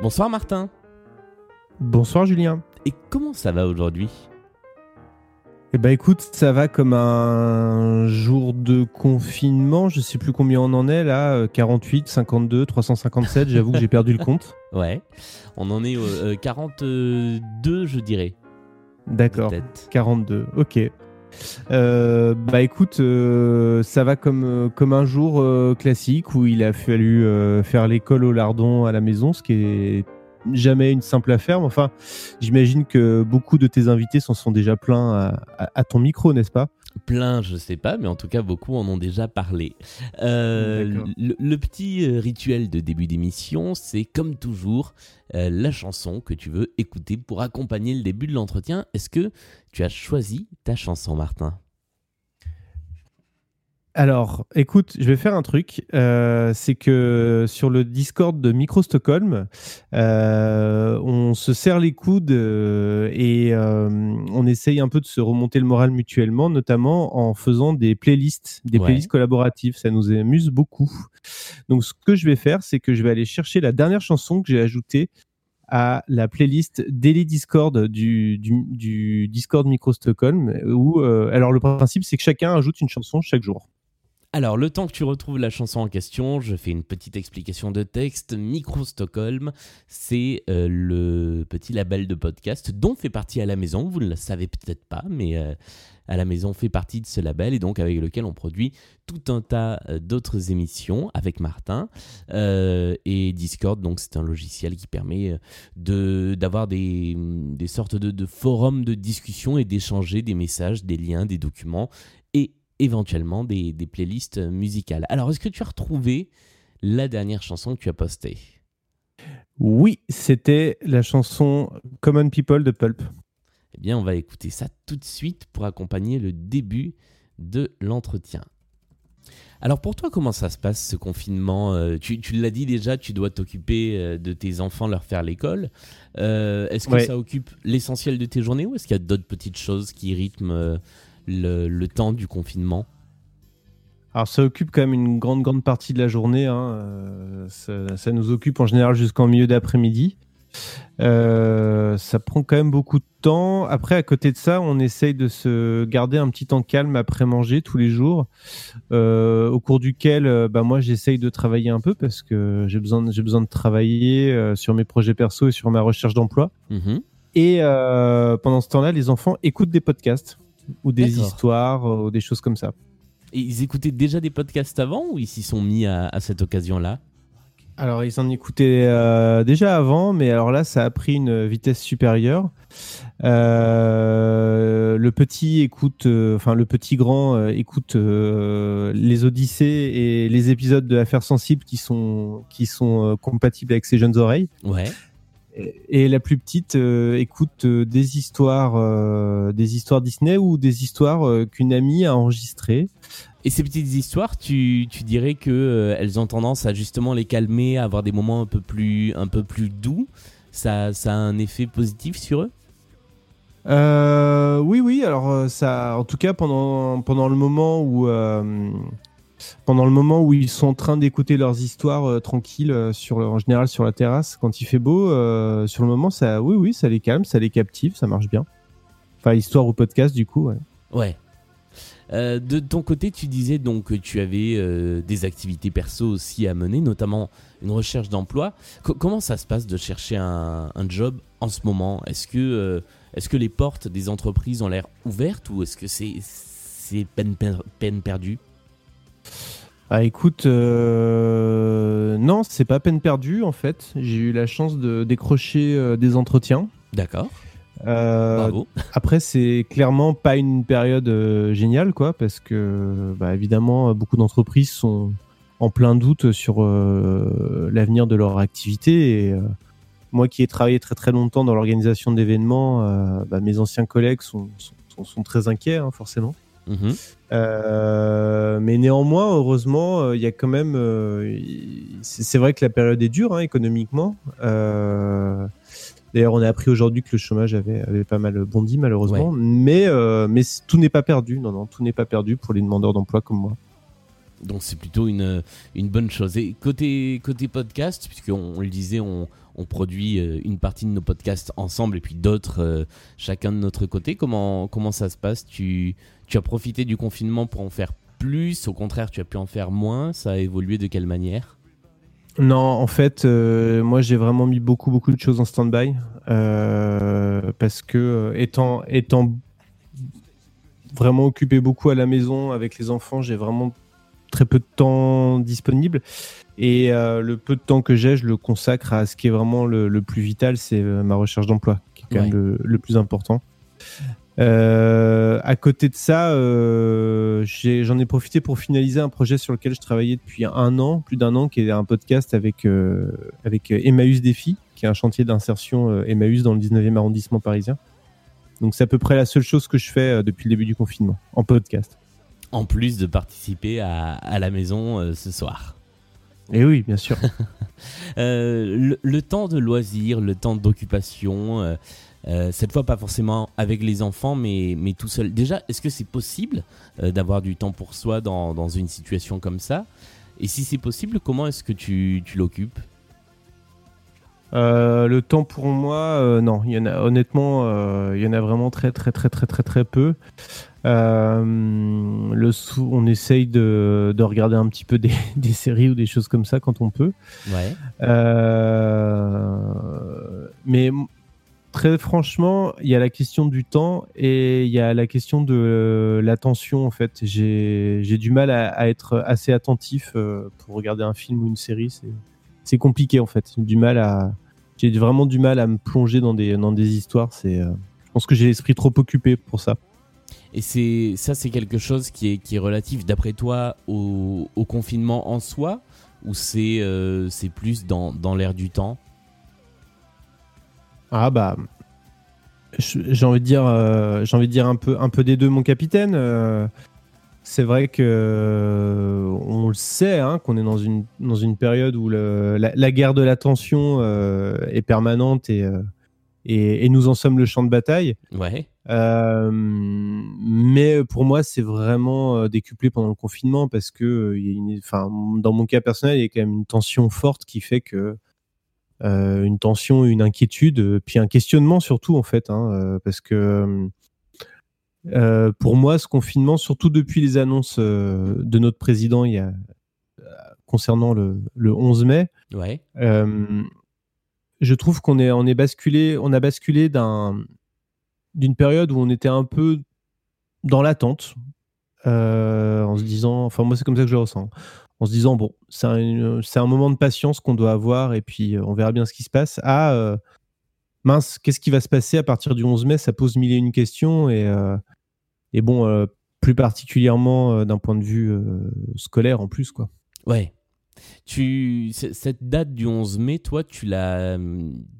Bonsoir Martin. Bonsoir Julien. Et comment ça va aujourd'hui? Eh ben écoute, ça va comme un jour de confinement. Je sais plus combien on en est là. 48, 52, 357. J'avoue que j'ai perdu le compte. Ouais. On en est au euh, 42, je dirais. D'accord. Peut-être. 42. Ok. Euh, bah écoute, euh, ça va comme, euh, un jour classique où il a fallu faire l'école au lardon à la maison, ce qui est jamais une simple affaire. Mais enfin, j'imagine que beaucoup de tes invités s'en sont déjà plaints à, à- à ton micro, n'est-ce pas? Plein, je sais pas, mais en tout cas, beaucoup en ont déjà parlé. Euh, le petit euh, rituel de début d'émission, c'est comme toujours euh, la chanson que tu veux écouter pour accompagner le début de l'entretien. Est-ce que tu as choisi ta chanson, Martin? Alors, écoute, je vais faire un truc. Euh, c'est que sur le Discord de Micro Stockholm, euh, on se serre les coudes euh, et on essaye un peu de se remonter le moral mutuellement, notamment en faisant des playlists, des Ouais. playlists collaboratives. Ça nous amuse beaucoup. Donc, ce que je vais faire, c'est que je vais aller chercher la dernière chanson que j'ai ajoutée à la playlist Daily Discord du, du, du Discord Micro Stockholm. Où, euh, alors, le principe, c'est que chacun ajoute une chanson chaque jour. Alors, le temps que tu retrouves la chanson en question, je fais une petite explication de texte. Micro Stockholm, c'est euh, le petit label de podcast dont fait partie à la maison. Vous ne le savez peut-être pas, mais euh, à la maison fait partie de ce label et donc avec lequel on produit tout un tas euh, d'autres émissions avec Martin. Et Discord, donc c'est un logiciel qui permet de d'avoir des, des sortes de, de forums de discussion et d'échanger des messages, des liens, des documents et éventuellement des, des playlists musicales. Alors, est-ce que tu as retrouvé la dernière chanson que tu as postée? Oui, c'était la chanson Common People de Pulp. Eh bien, on va écouter ça tout de suite pour accompagner le début de l'entretien. Alors pour toi, comment ça se passe ce confinement? Euh, Tu, tu l'as dit déjà, tu dois t'occuper euh, de tes enfants, leur faire l'école. Euh, est-ce que Ouais. ça occupe l'essentiel de tes journées ou est-ce qu'il y a d'autres petites choses qui rythment le, le temps du confinement Alors ça occupe quand même une grande grande partie de la journée. hein. Euh, ça, ça nous occupe en général jusqu'en milieu d'après-midi. Euh, ça prend quand même beaucoup de temps. Après, à côté de ça, on essaye de se garder un petit temps calme après manger tous les jours, euh, au cours duquel, bah, moi, j'essaye de travailler un peu parce que j'ai besoin, de- j'ai besoin de travailler sur mes projets perso et sur ma recherche d'emploi. Mhm. Et pendant ce temps-là, les enfants écoutent des podcasts ou des histoires euh, ou des choses comme ça. Et ils écoutaient déjà des podcasts avant ou ils s'y sont mis à, à cette occasion-là? Alors, ils en écoutaient euh, déjà avant, mais alors là, ça a pris une vitesse supérieure. Euh, le petit écoute, euh, enfin le petit grand écoute les Odyssées et les épisodes de Affaires sensibles qui sont qui sont compatibles avec ses jeunes oreilles. Ouais. Et la plus petite euh, écoute euh, des histoires, euh, des histoires Disney ou des histoires qu'une amie a enregistrées. Et ces petites histoires, tu, tu dirais que elles ont tendance à justement les calmer, à avoir des moments un peu plus, un peu plus doux. Ça, ça a un effet positif sur eux? Oui, oui. Alors ça, en tout cas pendant pendant le moment où pendant le moment où ils sont en train d'écouter leurs histoires euh, tranquilles euh, sur en général sur la terrasse quand il fait beau, euh, sur le moment ça, oui, oui, ça les calme, ça les captive, ça marche bien. Enfin, histoire ou podcast du coup. Ouais. De ton côté, tu disais donc que tu avais des activités perso aussi à mener, notamment une recherche d'emploi. Co- comment ça se passe de chercher un, job en ce moment? Est-ce que, est-ce que les portes des entreprises ont l'air ouvertes ou est-ce que c'est, peine perdue? Ah, écoute, euh, non, c'est pas peine perdue en fait. J'ai eu la chance de décrocher euh, des entretiens. D'accord. Euh, Bravo. Après, c'est clairement pas une période géniale, quoi, parce que, bah, évidemment, beaucoup d'entreprises sont en plein doute sur l'avenir de leur activité. Et moi, qui ai travaillé très très longtemps dans l'organisation d'événements, bah, mes anciens collègues sont, sont, sont- sont très inquiets, hein, forcément. Mhm. Euh, mais néanmoins, heureusement, euh, il y a quand même. euh, c'est vrai que la période est dure hein, économiquement. Euh, D'ailleurs, on a appris aujourd'hui que le chômage avait, avait pas mal bondi malheureusement. Mais, euh, mais c- tout n'est pas perdu. Non, non, tout n'est pas perdu pour les demandeurs d'emploi comme moi. Donc c'est plutôt une, une bonne chose. Et côté, côté podcast, puisqu'on on le disait, on, produit euh, une partie de nos podcasts ensemble et puis d'autres euh, chacun de notre côté. Comment, comment ça se passe? Tu, tu as profité du confinement pour en faire plus? Au contraire, tu as pu en faire moins? Ça a évolué de quelle manière? Non, en fait, euh, moi j'ai vraiment mis beaucoup beaucoup de choses en stand-by parce que étant étant vraiment occupé beaucoup à la maison avec les enfants, j'ai vraiment très peu de temps disponible. Et euh, le peu de temps que j'ai, je le consacre à ce qui est vraiment le, plus vital, c'est euh, ma recherche d'emploi, qui est quand même le, plus important. Euh, à côté de ça, j'en ai, profité pour finaliser un projet sur lequel je travaillais depuis un an, plus d'un an, qui est un podcast avec, avec Emmaüs Défi, qui est un chantier d'insertion Emmaüs dans le 19e arrondissement parisien. Donc c'est à peu près la seule chose que je fais depuis le début du confinement, en podcast en plus de participer à, la maison euh, ce soir. Et eh oui, bien sûr. Euh, le, temps de loisir, le temps d'occupation, euh, cette fois pas forcément avec les enfants, mais, mais tout seul. Déjà, est-ce que c'est possible d'avoir du temps pour soi dans, dans, une situation comme ça? Et si c'est possible, comment est-ce que tu, tu l'occupes? Le temps pour moi, non, il y en a honnêtement, il y en a vraiment très très très très très très peu. Euh, le sou, on essaye de, de, regarder un petit peu des, des, séries ou des choses comme ça quand on peut. Ouais. Euh, mais très franchement, il y a la question du temps et il y a la question de l'attention en fait. J'ai du mal à, à, être assez attentif euh, pour regarder un film ou une série. C'est compliqué en fait. J'ai du mal à j'ai vraiment du mal à me plonger dans des dans des histoires. C'est je pense que j'ai l'esprit trop occupé pour ça. Et c'est ça, c'est quelque chose qui est, qui est relatif, d'après toi, au, confinement en soi, ou c'est euh, plus dans, dans l'air du temps? Ah bah, j'ai envie de dire, euh, envie de dire un peu, un peu des deux, mon capitaine. Euh, c'est vrai que on le sait, hein, qu'on est dans une dans une période où la, la, guerre de l'attention est permanente et, et, et nous en sommes le champ de bataille. Ouais. Euh, mais pour moi, c'est vraiment euh, décuplé pendant le confinement parce que, euh, y a une, enfin, dans mon cas personnel, il y a quand même une tension forte qui fait que euh, une tension, une inquiétude, puis un questionnement surtout en fait, hein, parce que euh, pour moi, ce confinement, surtout depuis les annonces de notre président il y a, concernant le, le 11 mai, ouais. Je trouve qu'on est, on est basculé, on a basculé d'un d'une période où on était un peu dans l'attente, euh, en se disant, enfin moi c'est comme ça que je le ressens, en se disant bon c'est un, un, moment de patience qu'on doit avoir et puis euh, on verra bien ce qui se passe. Ah euh, mince, qu'est-ce qui va se passer à partir du 11 mai? Ça pose mille et une questions et, et bon plus particulièrement d'un point de vue scolaire en plus quoi. Ouais. Tu, cette date du 11 mai, toi, tu la,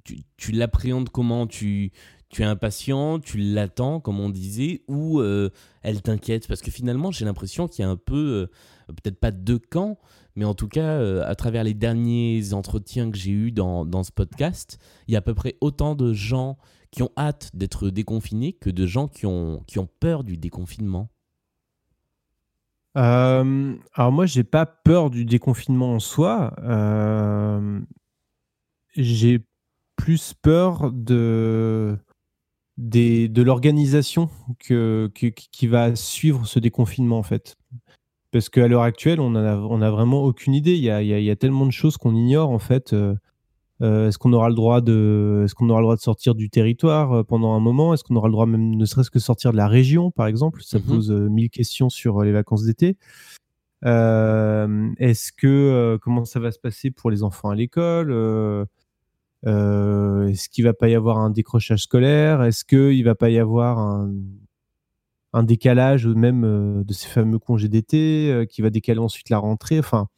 tu, tu l'appréhendes comment? Tu, tu es impatient, tu l'attends, comme on disait, ou euh, elle t'inquiète? Parce que finalement, j'ai l'impression qu'il y a un peu, euh, peut-être pas deux camps, mais en tout cas, euh, à travers les derniers entretiens que j'ai eus dans, dans, ce podcast, il y a à peu près autant de gens qui ont hâte d'être déconfinés que de gens qui ont, qui ont peur du déconfinement. Alors moi, j'ai pas peur du déconfinement en soi. j'ai plus peur de de l'organisation que, qui va suivre ce déconfinement en fait. Parce qu'à l'heure actuelle, on n'a a vraiment aucune idée. Il y a, il y a, tellement de choses qu'on ignore en fait. Euh, euh, est-ce qu'on aura le droit de, est-ce qu'on aura le droit de sortir du territoire euh, pendant un moment? Est-ce qu'on aura le droit même, ne serait-ce que sortir de la région, par exemple? Ça mhm. pose mille questions sur les vacances d'été. est-ce que comment ça va se passer pour les enfants à l'école? Euh, est-ce qu'il va pas y avoir un décrochage scolaire? Est-ce qu'il va pas y avoir un, un décalage même euh, de ces fameux congés d'été euh, qui va décaler ensuite la rentrée? Enfin,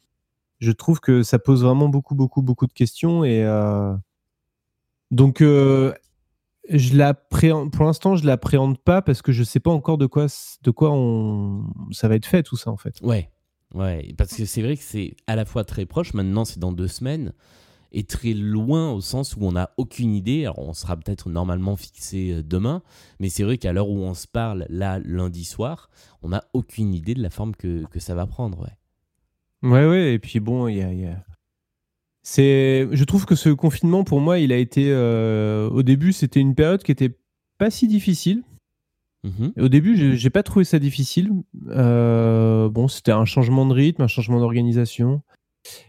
je trouve que ça pose vraiment beaucoup, beaucoup, beaucoup de questions et donc je l'appréhende, pour l'instant, je l'appréhende pas parce que je sais pas encore de quoi, de quoi on, ça va être fait tout ça en fait. Ouais, ouais, parce que c'est vrai que c'est à la fois très proche. Maintenant, c'est dans deux semaines est très loin au sens où on n'a aucune idée. Alors on sera peut-être normalement fixé euh, demain, mais c'est vrai qu'à l'heure où on se parle, là, lundi soir, on n'a aucune idée de la forme que, que ça va prendre. Ouais. Ouais, ouais, et puis bon, il y a. y a- C'est, je trouve que ce confinement, pour moi, il a été. euh, Au début, c'était une période qui était pas si difficile. Mhm. Au début, j'ai j'ai pas trouvé ça difficile. Euh, bon, c'était un changement de rythme, un changement d'organisation.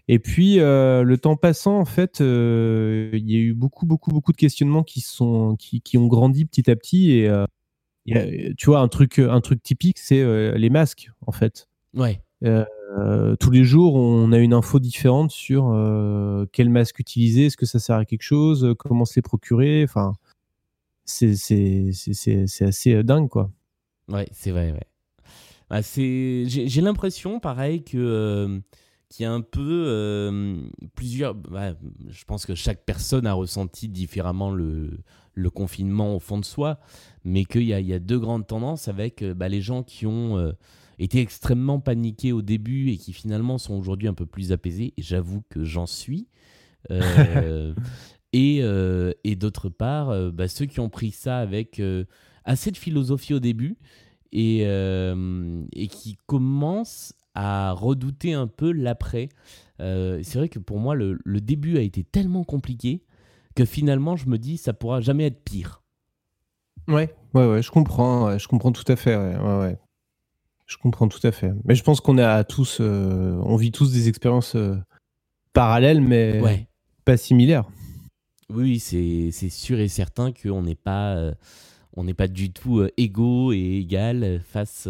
Et puis, euh, le temps passant, en fait, il y a eu beaucoup, beaucoup, beaucoup de questionnements qui sont, qui, qui ont grandi petit à petit. Et a- tu vois, un truc, un truc typique, c'est les masques, en fait. Ouais. Euh, tous les jours, on a une info différente sur euh, quel masque utiliser, est-ce que ça sert à quelque chose, euh, comment se les procurer. Enfin, c'est assez dingue, quoi. Ouais, c'est vrai, ouais. Bah. J'ai, l'impression, pareil, que, qu'il y a un peu plusieurs... bah, je pense que chaque personne a ressenti différemment le, confinement au fond de soi, mais qu'il y y a deux grandes tendances avec bah, les gens qui ont été extrêmement paniqués au début et qui finalement sont aujourd'hui un peu plus apaisés, et j'avoue que j'en suis. Euh, et, euh, et d'autre part, euh, bah, ceux qui ont pris ça avec assez de philosophie au début et, et qui commencent à redouter un peu l'après. C'est vrai que pour moi, le, le début a été tellement compliqué que finalement, je me dis, ça pourra jamais être pire. Ouais, ouais, ouais, je comprends, ouais, je comprends tout à fait. Ouais. Je comprends tout à fait. Mais je pense qu'on a tous, euh, on vit tous des expériences euh, parallèles, mais Ouais. pas similaires. Oui, c'est sûr et certain qu'on n'est pas, euh, on n'est pas du tout égaux et égal face,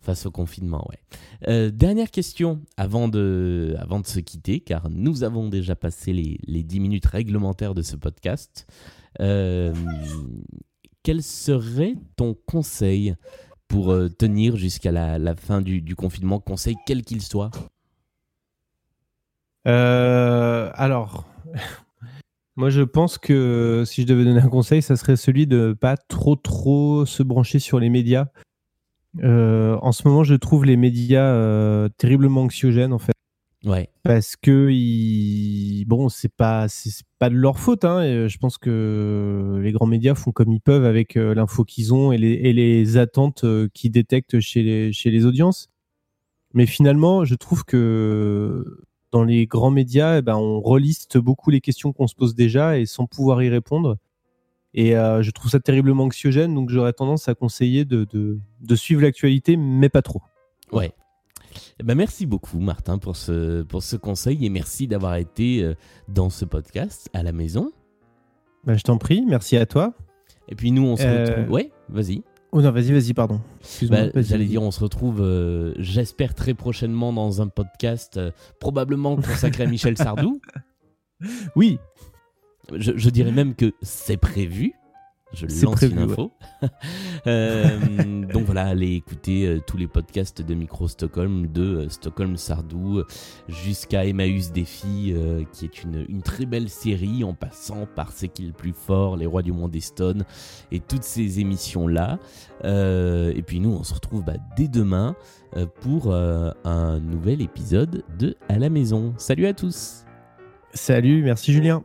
face au confinement. Ouais. Dernière question avant de, avant de se quitter, car nous avons déjà passé les, les 10 minutes réglementaires de ce podcast. Quel serait ton conseil pour euh, tenir jusqu'à la, fin du, confinement Conseil quel qu'il soit? Euh, alors, moi je pense que si je devais donner un conseil, ça serait celui de pas trop trop se brancher sur les médias. Euh, en ce moment, je trouve les médias terriblement anxiogènes en fait. Ouais, parce que ils... bon c'est pas c'est pas de leur faute hein, et je pense que les grands médias font comme ils peuvent avec euh, l'info qu'ils ont et les, et les attentes euh, qu'ils détectent chez les, chez les audiences. Mais finalement je trouve que dans les grands médias eh ben, on reliste beaucoup les questions qu'on se pose déjà et sans pouvoir y répondre. Et euh, je trouve ça terriblement anxiogène donc j'aurais tendance à conseiller de, de, de suivre l'actualité mais pas trop. Ouais. Eh ben, merci beaucoup Martin pour ce, pour ce conseil et merci d'avoir été euh, dans ce podcast à la maison. Ben, je t'en prie merci à toi Et puis nous on se Euh, retrouve... Ouais, vas-y. oh non vas-y vas-y pardon Excuse-moi, Bah, vas-y, J'allais dire, on se retrouve, euh, j'espère, très prochainement dans un podcast euh, probablement consacré à Michel Sardou. oui Je, je dirais même que c'est prévu. Je lance prévu, une info. Euh, donc voilà, allez écouter euh, tous les podcasts de Micro Stockholm, de euh, Stockholm Sardou jusqu'à Emmaüs Défi, euh, qui est une, une très belle série en passant par C'est qui le plus fort, Les Rois du Monde Stone et toutes ces émissions-là. Euh, et puis nous, on se retrouve bah, dès demain euh, pour euh, un nouvel épisode de À la maison. Salut à tous Salut, merci Julien.